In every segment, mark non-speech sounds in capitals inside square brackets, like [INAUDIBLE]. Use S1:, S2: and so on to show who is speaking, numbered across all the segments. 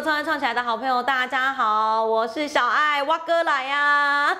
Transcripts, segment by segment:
S1: 创业创起来的好朋友，大家好，我是小爱，蛙哥来呀。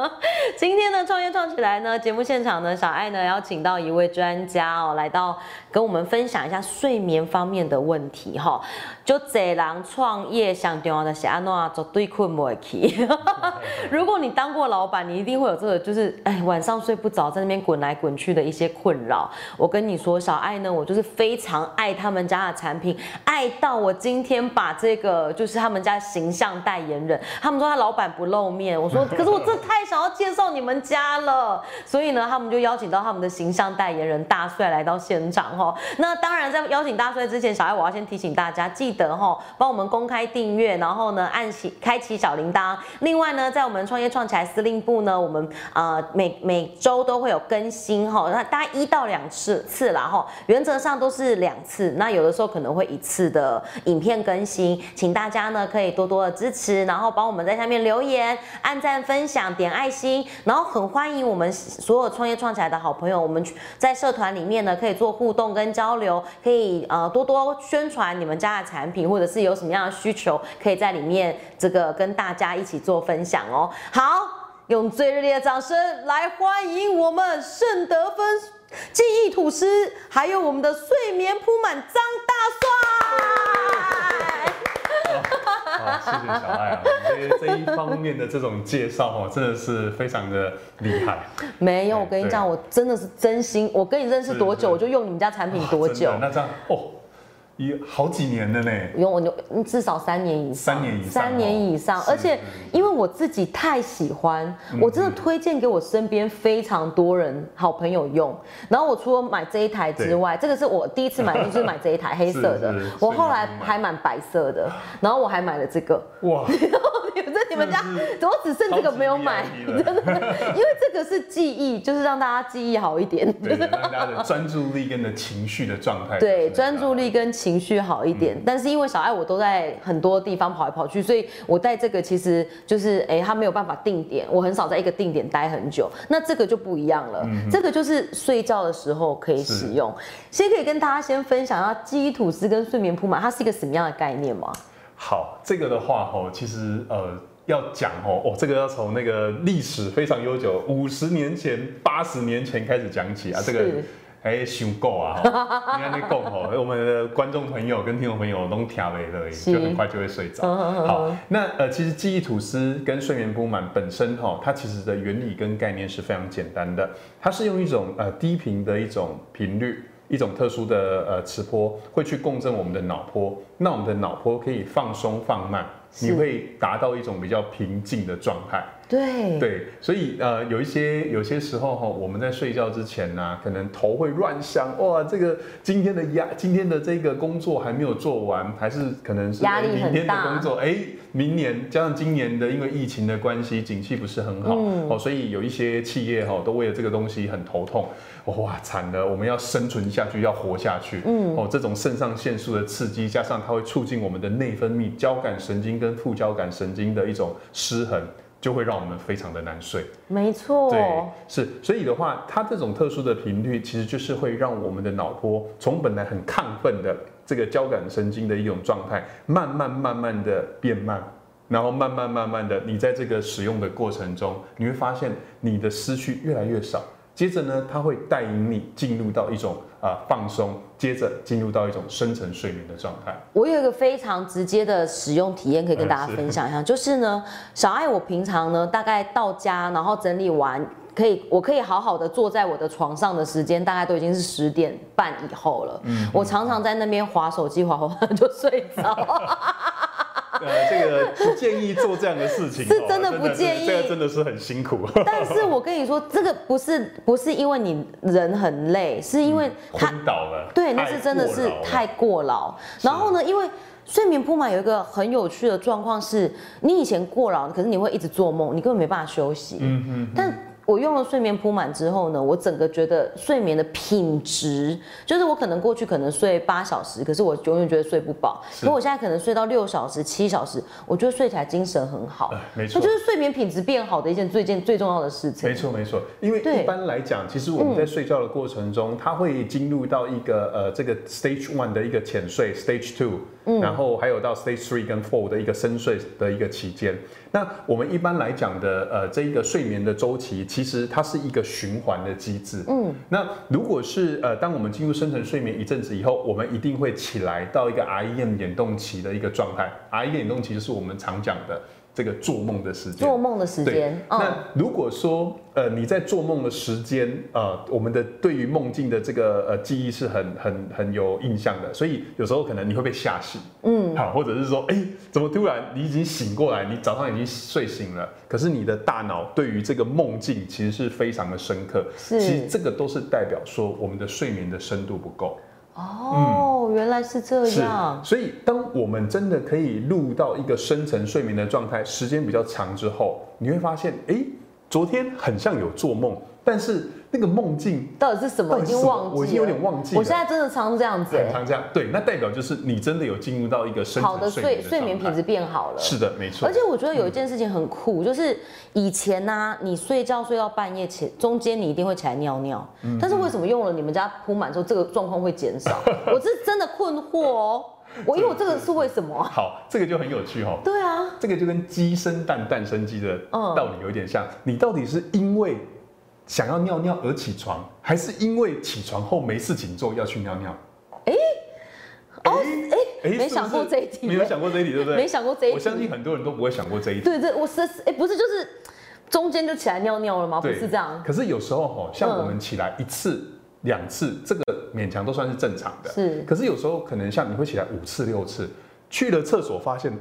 S1: [LAUGHS] 今天的创业创起来呢，节目现场呢，小爱呢邀请到一位专家哦，来到跟我们分享一下睡眠方面的问题哈。就这人创业想重要的是安诺做对困不起。[LAUGHS] 如果你当过老板，你一定会有这个，就是哎晚上睡不着，在那边滚来滚去的一些困扰。我跟你说，小爱呢，我就是非常爱他们家的产品，爱到我今天把这个就是他们家形象代言人，他们说他老板不露面，我说 [LAUGHS] 可是我真的太想要介绍你们家了，所以呢，他们就邀请到他们的形象代言人大帅来到现场哈。那当然在邀请大帅之前，小爱我要先提醒大家，记得哈帮我们公开订阅，然后呢按起开启小铃铛。另外呢，在我们创业创起来司令部呢，我们呃每每周都会有更新哈，那大概一到两次次啦哈，原则上都是两次，那有的时候可能会一次的影片更新，请大家呢可以多多的支持，然后帮我们在下面留言、按赞、分享、点爱心，然后很欢迎我们所有创业创起来的好朋友，我们在社团里面呢可以做互动跟交流，可以呃多多宣传你们家的产品，或者是有什么样的需求，可以在里面这个跟大家一起做分享哦。好，用最热烈的掌声来欢迎我们盛德芬记忆吐司，还有我们的睡眠铺满张大帅。
S2: 好，谢谢小爱啊，这这一方面的这种介绍哦，真的是非常的厉害。
S1: 没有，我跟你讲，我真的是真心，我跟你认识多久，我就用你们家产品多久。
S2: 那这样哦。一好几年了呢，
S1: 有我就至少三年以
S2: 上，三年以上，
S1: 三年以上，而且因为我自己太喜欢，我真的推荐给我身边非常多人好朋友用。然后我除了买这一台之外，这个是我第一次买，就是买这一台黑色的，[LAUGHS] 我后来还买白色的，然后我还买了这个，哇。这你们家，我只剩这个没有买，[LAUGHS] 真的，因为这个是记忆，就是让大家记忆好一点，
S2: 对，让大家的专注力跟的情绪的状态，
S1: 对，专注力跟情绪好一点。但是因为小爱我都在很多地方跑来跑去，所以我带这个其实就是，哎，他没有办法定点，我很少在一个定点待很久。那这个就不一样了，这个就是睡觉的时候可以使用。先可以跟大家先分享一下记忆吐司跟睡眠铺满，它是一个什么样的概念吗？
S2: 好，这个的话吼，其实呃要讲哦，哦，这个要从那个历史非常悠久，五十年前、八十年前开始讲起啊。这个哎，想够啊，你看那够吼，我们的观众朋友跟听众朋友都调没了，就很快就会睡着。好，那呃，其实记忆吐司跟睡眠不满本身哈，它其实的原理跟概念是非常简单的，它是用一种呃低频的一种频率。一种特殊的呃磁波会去共振我们的脑波，那我们的脑波可以放松放慢，你会达到一种比较平静的状态。
S1: 对。
S2: 对，所以呃有一些有些时候哈，我们在睡觉之前呢，可能头会乱想，哇，这个今天的压，今天的这个工作还没有做完，还是可能是
S1: 压力
S2: 明天的工作，哎，明年加上今年的因为疫情的关系，景气不是很好哦，所以有一些企业哈都为了这个东西很头痛，哇，惨了，我们要生存下去，要活下去，嗯，哦，这种肾上腺素的刺激，加上它会促进我们的内分泌交感神经跟副交感神经的一种失衡。就会让我们非常的难睡，
S1: 没错，
S2: 对，是，所以的话，它这种特殊的频率，其实就是会让我们的脑波从本来很亢奋的这个交感神经的一种状态，慢慢慢慢的变慢，然后慢慢慢慢的，你在这个使用的过程中，你会发现你的思绪越来越少。接着呢，它会带引你进入到一种啊放松，接着进入到一种深层睡眠的状态。
S1: 我有一个非常直接的使用体验可以跟大家分享一下，就是呢，小爱我平常呢大概到家然后整理完，可以我可以好好的坐在我的床上的时间，大概都已经是十点半以后了。嗯，我常常在那边划手机，划划就睡着。
S2: 呃，这个不建议做这样的事情，
S1: 是真的不建议，
S2: 这个真的是很辛苦。[LAUGHS]
S1: 但是我跟你说，这个不是不是因为你人很累，是因为
S2: 昏倒了。
S1: 对，那是真的是太过劳。然后呢，因为睡眠铺满有一个很有趣的状况是，你以前过劳，可是你会一直做梦，你根本没办法休息。嗯嗯，但。我用了睡眠铺满之后呢，我整个觉得睡眠的品质，就是我可能过去可能睡八小时，可是我永远觉得睡不饱。可我现在可能睡到六小时、七小时，我觉得睡起来精神很好。
S2: 没错，
S1: 那就是睡眠品质变好的一件最件最重要的事情。
S2: 没错没错，因为一般来讲，其实我们在睡觉的过程中，它会进入到一个呃这个 stage one 的一个浅睡，stage two。嗯，然后还有到 stage three 跟 four 的一个深睡的一个期间。那我们一般来讲的，呃，这一个睡眠的周期，其实它是一个循环的机制。嗯，那如果是呃，当我们进入深层睡眠一阵子以后，我们一定会起来到一个 REM 眼动期的一个状态。REM 眼动期就是我们常讲的。这个做梦的时间，
S1: 做梦的时间。
S2: 那如果说呃你在做梦的时间，呃我们的对于梦境的这个呃记忆是很很很有印象的，所以有时候可能你会被吓醒，嗯，好，或者是说，哎，怎么突然你已经醒过来，你早上已经睡醒了，可是你的大脑对于这个梦境其实是非常的深刻，
S1: 是，
S2: 其实这个都是代表说我们的睡眠的深度不够。
S1: 哦，原来是这样。
S2: 所以，当我们真的可以入到一个深层睡眠的状态，时间比较长之后，你会发现，哎，昨天很像有做梦，但是。那个梦境
S1: 到底是什么？已经忘记，
S2: 我已经有点忘记。
S1: 我现在真的常这样子，
S2: 常这样。对，那代表就是你真的有进入到一个深
S1: 好的睡
S2: 睡
S1: 眠品质变好了。
S2: 是的，没错。
S1: 而且我觉得有一件事情很酷，就是以前呢，你睡觉睡到半夜前，中间你一定会起来尿尿。但是为什么用了你们家铺满之后，这个状况会减少？我是真的困惑哦。我因为我这个是为什么？
S2: 好，这个就很有趣哦。
S1: 对啊，
S2: 这个就跟鸡生蛋，蛋生鸡的道理有点像。你到底是因为？想要尿尿而起床，还是因为起床后没事情做要去尿尿？哎，
S1: 哦，哎，没想过这一题，
S2: 没有想过这一题，对不对？
S1: 没想过这一题，
S2: 我相信很多人都不会想过这一题。
S1: 对对，我是哎，不是，就是中间就起来尿尿了吗？不是这样。
S2: 可是有时候哈，像我们起来一次、两次，这个勉强都算是正常的。
S1: 是。
S2: 可是有时候可能像你会起来五次、六次，去了厕所发现，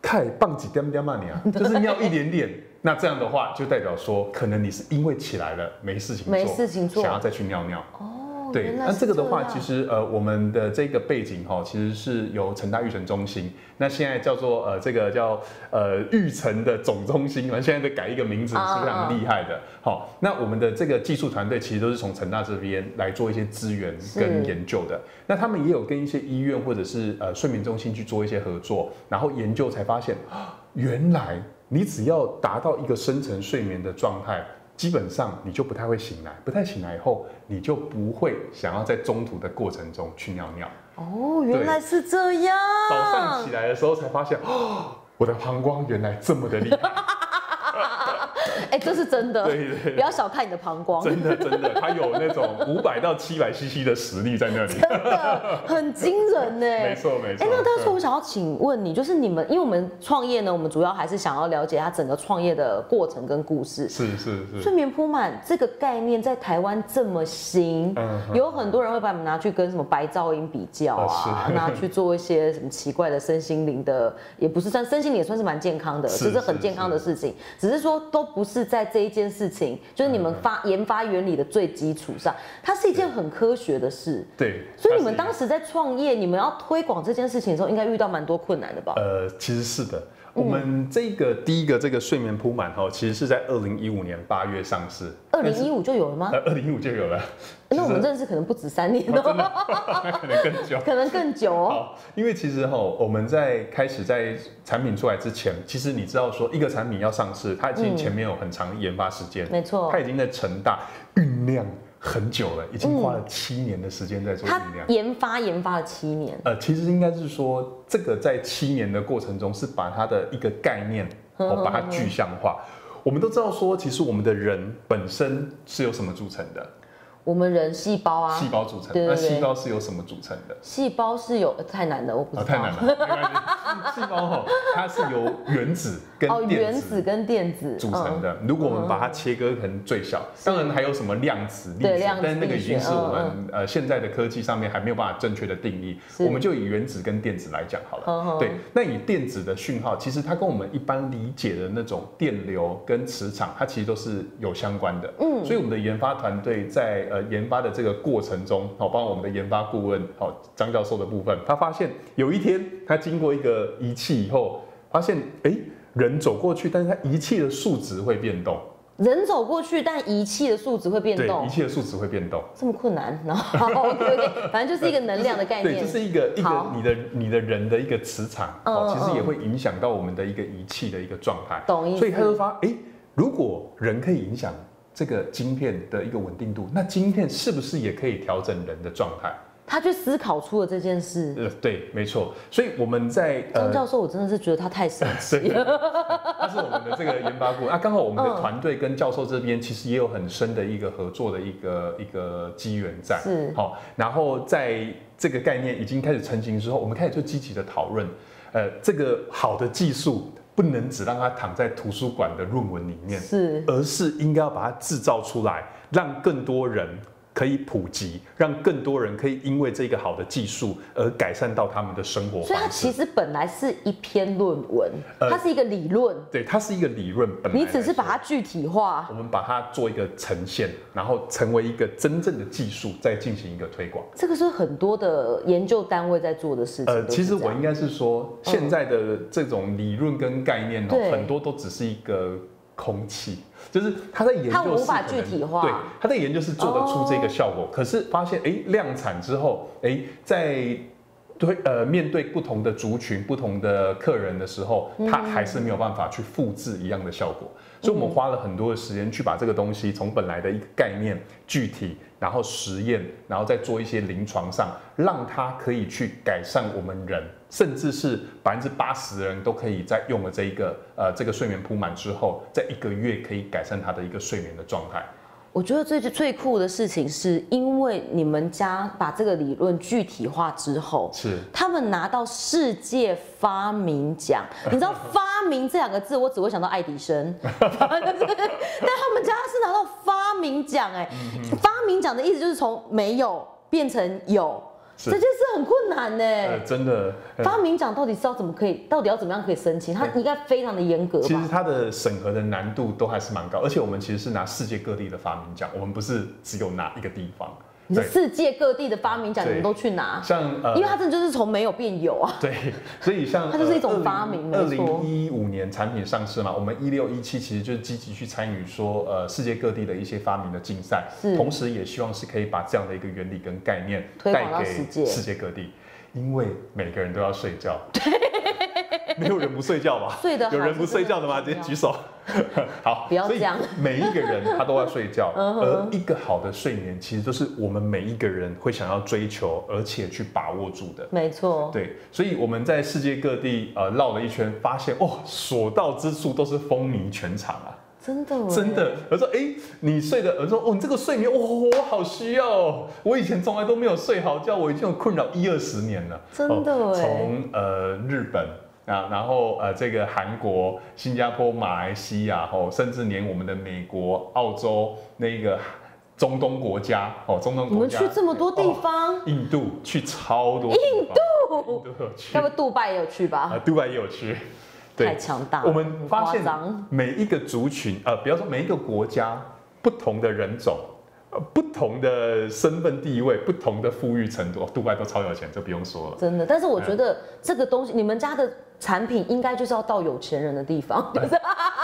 S2: 太棒几点点嘛你啊，[LAUGHS] 就是尿一点点。那这样的话，就代表说，可能你是因为起来了没事情做，
S1: 没事情做，
S2: 想要再去尿尿。
S1: 哦，
S2: 对。
S1: 那
S2: 这个的话，其实呃，我们的这个背景哈，其实是由成大育成中心，那现在叫做呃这个叫呃育成的总中心，完现在在改一个名字，是非常厉害的。好，那我们的这个技术团队其实都是从成大这边来做一些资源跟研究的。那他们也有跟一些医院或者是呃睡眠中心去做一些合作，然后研究才发现，原来。你只要达到一个深层睡眠的状态，基本上你就不太会醒来，不太醒来以后，你就不会想要在中途的过程中去尿尿。
S1: 哦，原来是这样。
S2: 早上起来的时候才发现，哦，我的膀胱原来这么的厉害。[LAUGHS]
S1: 哎，这是真的，
S2: 对对，
S1: 不要小看你的膀胱，
S2: 真的真的，它有那种五百到七百 CC 的实力在那里，[LAUGHS]
S1: 真的很惊人呢。[LAUGHS]
S2: 没错没错。哎，
S1: 那当时我想要请问你，就是你们，因为我们创业呢，我们主要还是想要了解它整个创业的过程跟故事。
S2: 是是是。
S1: 睡眠铺满这个概念在台湾这么新，有很多人会把你们拿去跟什么白噪音比较啊，拿去做一些什么奇怪的身心灵的，也不是算身心灵，也算是蛮健康的，这是很健康的事情，只是说都不。是在这一件事情，就是你们发研发原理的最基础上，它是一件很科学的事。
S2: 对，
S1: 所以你们当时在创业，你们要推广这件事情的时候，应该遇到蛮多困难的吧？
S2: 呃，其实是的。我们这个第一个这个睡眠铺满哈，其实是在二零一五年八月上市。
S1: 二零一五就有了吗？
S2: 呃，二零一五就有了。[LAUGHS]
S1: 那我们认识可能不止三年
S2: 哦，那 [LAUGHS] 可能更久，
S1: 可能更久哦。
S2: 好，因为其实哈，我们在开始在产品出来之前，其实你知道说一个产品要上市，它已经前面有很长的研发时间，
S1: 没错，
S2: 它已经在成大酝酿。很久了，已经花了七年的时间在做酝酿。
S1: 研发研发了七年。
S2: 呃，其实应该是说，这个在七年的过程中，是把它的一个概念，哦，把它具象化。我们都知道说，其实我们的人本身是由什么组成的？
S1: 我们人细胞啊，
S2: 细胞组成。那细胞是由什么组成的？
S1: 细胞是有太难了，我不知道。
S2: 太难了。细胞哈，它是由原子跟哦，
S1: 原子跟电子
S2: 组成的。如果我们把它切割成最小，当然还有什么量子力子，但那个已经是我们呃现在的科技上面还没有办法正确的定义。我们就以原子跟电子来讲好了。对，那以电子的讯号，其实它跟我们一般理解的那种电流跟磁场，它其实都是有相关的。嗯，所以我们的研发团队在。呃，研发的这个过程中，好，帮我们的研发顾问，好，张教授的部分，他发现有一天，他经过一个仪器以后，发现，哎，人走过去，但是他仪器的数值会变动。
S1: 人走过去，但仪器的数值会变动。
S2: 仪器的数值会变动。
S1: 这么困难？然后，[LAUGHS] OK OK，反正就是一个能量的概念。[LAUGHS]
S2: 对，就是一个一个你的你的人的一个磁场，哦，其实也会影响到我们的一个仪器的一个状态。
S1: 懂意思。
S2: 所以他就发，哎，如果人可以影响。这个晶片的一个稳定度，那晶片是不是也可以调整人的状态？
S1: 他去思考出了这件事。
S2: 呃，对，没错。所以我们在
S1: 张教授，我真的是觉得他太神奇了。[LAUGHS]
S2: 他是我们的这个研发部啊，刚好我们的团队跟教授这边其实也有很深的一个合作的一个一个机缘在。
S1: 是。
S2: 好，然后在这个概念已经开始成型之后，我们开始就积极的讨论，呃，这个好的技术不能只让它躺在图书馆的论文里面，
S1: 是，
S2: 而是应该要把它制造出来，让更多人。可以普及，让更多人可以因为这个好的技术而改善到他们的生活。
S1: 所以它其实本来是一篇论文，它是一个理论。
S2: 对，它是一个理论。本来
S1: 你只是把它具体化，
S2: 我们把它做一个呈现，然后成为一个真正的技术，再进行一个推广。
S1: 这个是很多的研究单位在做的事情。呃，
S2: 其实我应该是说，现在的这种理论跟概念哦，很多都只是一个。空气就是他在研究，他
S1: 无法具体化。
S2: 对，他在研究是做得出这个效果，可是发现哎，量产之后，哎，在对呃面对不同的族群、不同的客人的时候，他还是没有办法去复制一样的效果。所以我们花了很多的时间去把这个东西从本来的一个概念具体，然后实验，然后再做一些临床上，让它可以去改善我们人。甚至是百分之八十的人都可以在用了这一个呃这个睡眠铺满之后，在一个月可以改善他的一个睡眠的状态。
S1: 我觉得最最酷的事情是，因为你们家把这个理论具体化之后，
S2: 是
S1: 他们拿到世界发明奖。你知道“发明”这两个字，我只会想到爱迪生，[LAUGHS] 但他们家是拿到发明奖哎，发明奖的意思就是从没有变成有。这件事很困难呢，
S2: 真的。
S1: 发明奖到底是要怎么可以，到底要怎么样可以申请？它应该非常的严格。
S2: 其实它的审核的难度都还是蛮高，而且我们其实是拿世界各地的发明奖，我们不是只有拿一个地方。
S1: 你世界各地的发明奖，你们都去拿，
S2: 像呃，
S1: 因为它真的就是从没有变有啊。
S2: 对，所以像 [LAUGHS]
S1: 它就是一种发明。
S2: 二零一五年产品上市嘛，我们一六一七其实就是积极去参与说呃世界各地的一些发明的竞赛，同时也希望是可以把这样的一个原理跟概念
S1: 带给
S2: 世界各地，因为每个人都要睡觉。[LAUGHS] [LAUGHS] 没有人不睡觉吧？
S1: 睡的
S2: 有人不睡觉的吗？直接举手。[LAUGHS] 好，
S1: 不要这样。
S2: 每一个人他都要睡觉，[LAUGHS] 而一个好的睡眠其实都是我们每一个人会想要追求，而且去把握住的。
S1: 没错。
S2: 对，所以我们在世界各地呃绕了一圈，发现哦，所到之处都是风靡全场啊。
S1: 真的，
S2: 真的。我说，哎，你睡的，我说，哦，你这个睡眠，哇，我好需要。我以前从来都没有睡好觉，我已经有困扰一二十年了。
S1: 真的，
S2: 从呃日本。啊，然后呃，这个韩国、新加坡、马来西亚，哦，甚至连我们的美国、澳洲那个中东国家，哦，中东国
S1: 家，我们去这么多地方，
S2: 印度去超多，
S1: 印度，印度去，要不杜拜也有去吧？
S2: 啊，杜拜也有去，
S1: 太强大了。
S2: 我们发现每一个族群，呃，比方说每一个国家，不同的人种。不同的身份地位，不同的富裕程度，杜拜都超有钱，就不用说了。
S1: 真的，但是我觉得这个东西，你们家的产品应该就是要到有钱人的地方。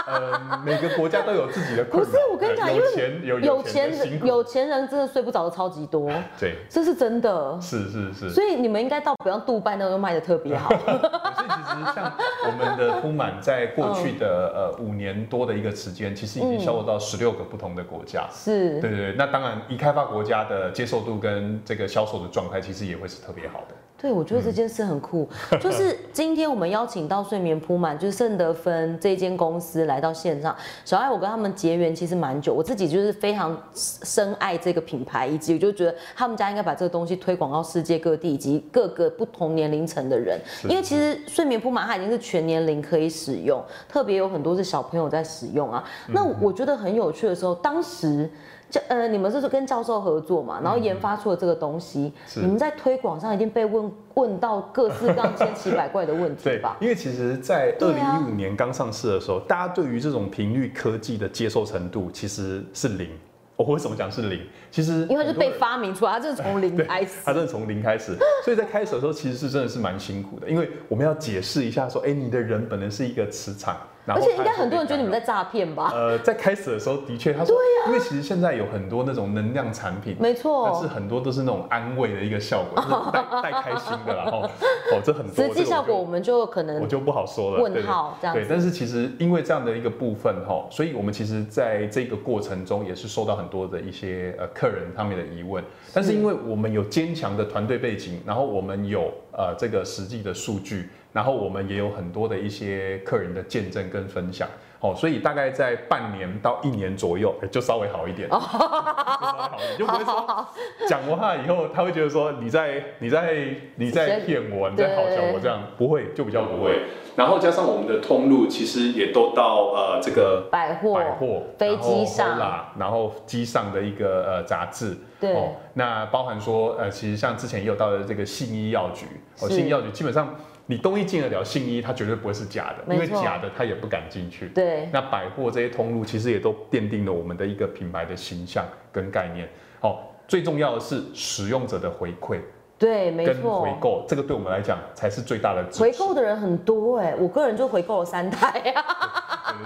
S2: 呃，每个国家都有自己的。
S1: 不是，我跟你讲，因为有有钱人，有钱人真的睡不着的超级多。
S2: 对，
S1: 这是真的。
S2: 是是是。
S1: 所以你们应该到，比方杜拜那个卖的特别好。[LAUGHS] 所
S2: 以其实像我们的铺满，在过去的呃五年多的一个时间，其实已经销售到十六个不同的国家。
S1: 是。
S2: 对对对，那当然，已开发国家的接受度跟这个销售的状态，其实也会是特别好的。
S1: 对，我觉得这件事很酷。就是 [LAUGHS] 今天我们邀请到睡眠铺满，就是圣德芬这间公司来到线上。小爱，我跟他们结缘其实蛮久，我自己就是非常深爱这个品牌，以及我就觉得他们家应该把这个东西推广到世界各地以及各个不同年龄层的人。因为其实睡眠铺满它已经是全年龄可以使用，特别有很多是小朋友在使用啊。那我觉得很有趣的时候，当时。教呃，你们是跟教授合作嘛，然后研发出了这个东西。你们在推广上一定被问问到各式各样千奇百怪的问题吧？
S2: 因为其实，在二零一五年刚上市的时候，大家对于这种频率科技的接受程度其实是零。我为什么讲是零？其实
S1: 因为是被发明出来，它就是从零开始。
S2: 它真的从零开始，[LAUGHS] 所以在开始的时候其实是真的是蛮辛苦的，因为我们要解释一下说，哎，你的人本来是一个磁场。
S1: 而且应该很多人觉得你们在诈骗吧？
S2: 呃，在开始的时候的确，他说，因为其实现在有很多那种能量产品，
S1: 没错，
S2: 但是很多都是那种安慰的一个效果，就是带 [LAUGHS] 带开心的，然后哦，这很多。
S1: 实际效果我们就可能
S2: 我就不好说了。
S1: 问号这样
S2: 对，但是其实因为这样的一个部分哈，所以我们其实在这个过程中也是受到很多的一些呃客人他们的疑问，但是因为我们有坚强的团队背景，然后我们有呃这个实际的数据。然后我们也有很多的一些客人的见证跟分享，哦，所以大概在半年到一年左右，就稍微好一点，就稍微好一点，就不会说讲完话以后，他会觉得说你在你在你在骗我，你在好笑我这样，不会就比较不会。然后加上我们的通路，其实也都到呃这个
S1: 百货、
S2: 百货、
S1: 飞机上，
S2: 然后机上的一个呃杂志，
S1: 对，
S2: 那包含说呃其实像之前也有到的这个信医药局，哦，信医药局基本上。你东一进得了信一，它绝对不会是假的，因为假的他也不敢进去。
S1: 对，
S2: 那百货这些通路其实也都奠定了我们的一个品牌的形象跟概念。好，最重要的是使用者的回馈。
S1: 对，没错，
S2: 回购这个对我们来讲才是最大的。
S1: 回购的人很多哎，我个人就回购了三台呀。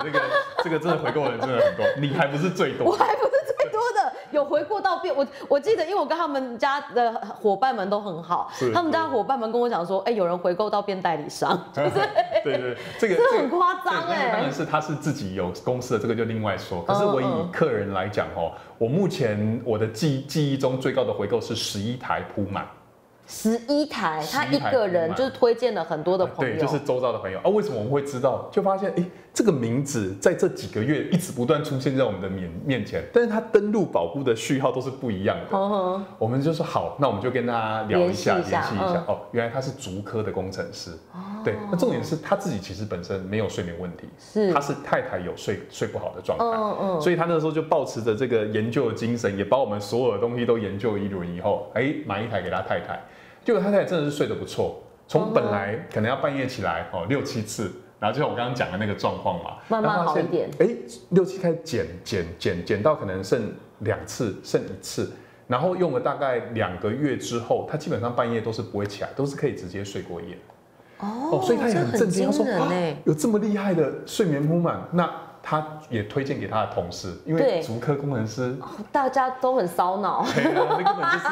S2: 这个这个真的回购的人真的很多，你还不是最多。
S1: 有回过到变我我记得，因为我跟他们家的伙伴们都很好，他们家伙伴们跟我讲说，哎，有人回购到变代理商，对
S2: 对对，这个 [LAUGHS]
S1: 这很夸张哎。
S2: 当然是他是自己有公司的，这个就另外说。可是我以客人来讲哦，我目前我的记记忆中最高的回购是十一台铺满。
S1: 十一台，他一个人就是推荐了很多的朋
S2: 友，对，就是周遭的朋友啊。为什么我们会知道？就发现，哎，这个名字在这几个月一直不断出现在我们的面面前，但是他登录保护的序号都是不一样的。我们就说好，那我们就跟他聊一下，联系一下。哦，原来他是足科的工程师。哦，对，那重点是他自己其实本身没有睡眠问题，
S1: 是，
S2: 他是太太有睡睡不好的状态。嗯嗯，所以他那时候就保持着这个研究的精神，也把我们所有的东西都研究一轮以后，哎，买一台给他太太。结果他太太真的是睡得不错，从本来可能要半夜起来哦六七次，然后就像我刚刚讲的那个状况嘛，
S1: 慢慢好一点。
S2: 哎，六七开始减减减减到可能剩两次，剩一次，然后用了大概两个月之后，他基本上半夜都是不会起来，都是可以直接睡过夜。
S1: 哦，
S2: 所以他也很震惊，他说
S1: 啊，
S2: 有这么厉害的睡眠铺满那。他也推荐给他的同事，因为足科工程师
S1: 大家都很烧脑，[LAUGHS]
S2: 那根本就是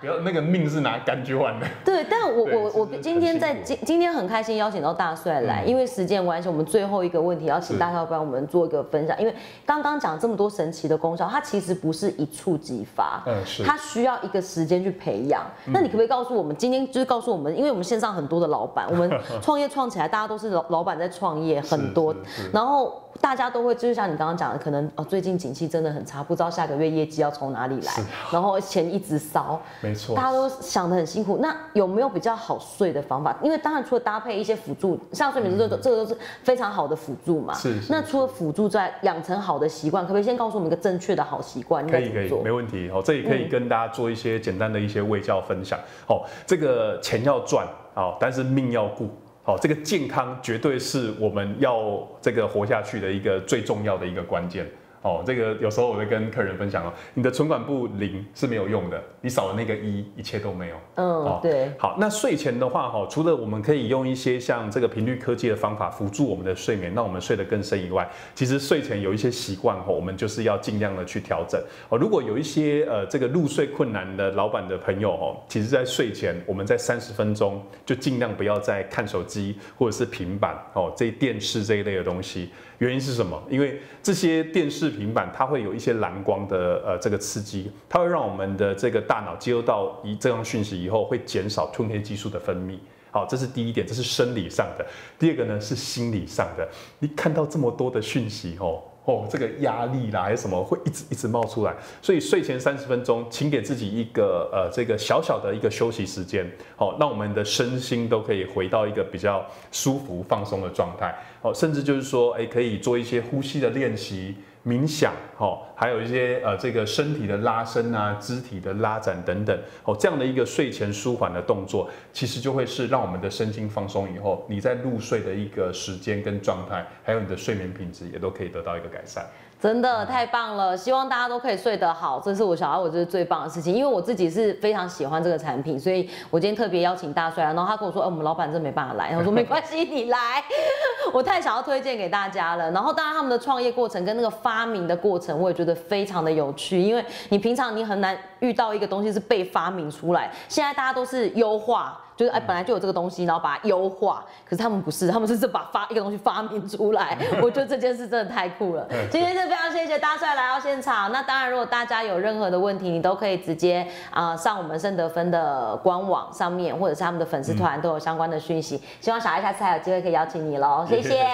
S2: 不要那个命是拿感觉换的。[LAUGHS]
S1: 对，但我我我今天在今今天很开心邀请到大帅来，因为时间关系，我们最后一个问题要请大帅帮我们做一个分享，因为刚刚讲这么多神奇的功效，它其实不是一触即发，
S2: 嗯，是，
S1: 它需要一个时间去培养。那你可不可以告诉我们，今天就是告诉我们，因为我们线上很多的老板，我们创业创起来，大家都是老老板在创业，很多，然后。大家都会，就是像你刚刚讲的，可能哦，最近景气真的很差，不知道下个月业绩要从哪里来，然后钱一直烧，
S2: 没错，
S1: 大家都想的很辛苦。那有没有比较好睡的方法？因为当然除了搭配一些辅助，像睡眠这个这个都是非常好的辅助嘛。
S2: 是。
S1: 那除了辅助之外养成好的习惯，可不可以先告诉我们一个正确的好习惯？
S2: 可以可以，没问题。哦，这里可以跟大家做一些简单的一些卫教分享。哦，这个钱要赚，好，但是命要顾。哦，这个健康绝对是我们要这个活下去的一个最重要的一个关键。哦，这个有时候我会跟客人分享哦，你的存款部零是没有用的，你少了那个一，一切都没有。
S1: 嗯，对。
S2: 好，那睡前的话，哈，除了我们可以用一些像这个频率科技的方法辅助我们的睡眠，让我们睡得更深以外，其实睡前有一些习惯，哈，我们就是要尽量的去调整。哦，如果有一些呃这个入睡困难的老板的朋友，哦，其实在睡前，我们在三十分钟就尽量不要再看手机或者是平板，哦，这电视这一类的东西。原因是什么？因为这些电视、平板，它会有一些蓝光的呃这个刺激，它会让我们的这个大脑接收到一这样讯息以后，会减少褪黑激素的分泌。好，这是第一点，这是生理上的。第二个呢是心理上的，你看到这么多的讯息哦。哦，这个压力啦，还是什么会一直一直冒出来，所以睡前三十分钟，请给自己一个呃这个小小的一个休息时间，好，让我们的身心都可以回到一个比较舒服放松的状态，好，甚至就是说，哎，可以做一些呼吸的练习。冥想，哦，还有一些呃，这个身体的拉伸啊，肢体的拉展等等，哦，这样的一个睡前舒缓的动作，其实就会是让我们的身心放松以后，你在入睡的一个时间跟状态，还有你的睡眠品质也都可以得到一个改善。
S1: 真的太棒了，希望大家都可以睡得好，这是我小孩我觉得最棒的事情，因为我自己是非常喜欢这个产品，所以我今天特别邀请大帅，然后他跟我说，哎，我们老板真没办法来，我说没关系，你来，[LAUGHS] 我太想要推荐给大家了。然后当然他们的创业过程跟那个发明的过程，我也觉得非常的有趣，因为你平常你很难遇到一个东西是被发明出来，现在大家都是优化。就是哎，本来就有这个东西，然后把它优化。可是他们不是，他们是把发一个东西发明出来。[LAUGHS] 我觉得这件事真的太酷了。今天是非常谢谢大帅来到现场。那当然，如果大家有任何的问题，你都可以直接啊上我们圣德芬的官网上面，或者是他们的粉丝团都有相关的讯息。希望小爱下次还有机会可以邀请你喽，谢谢。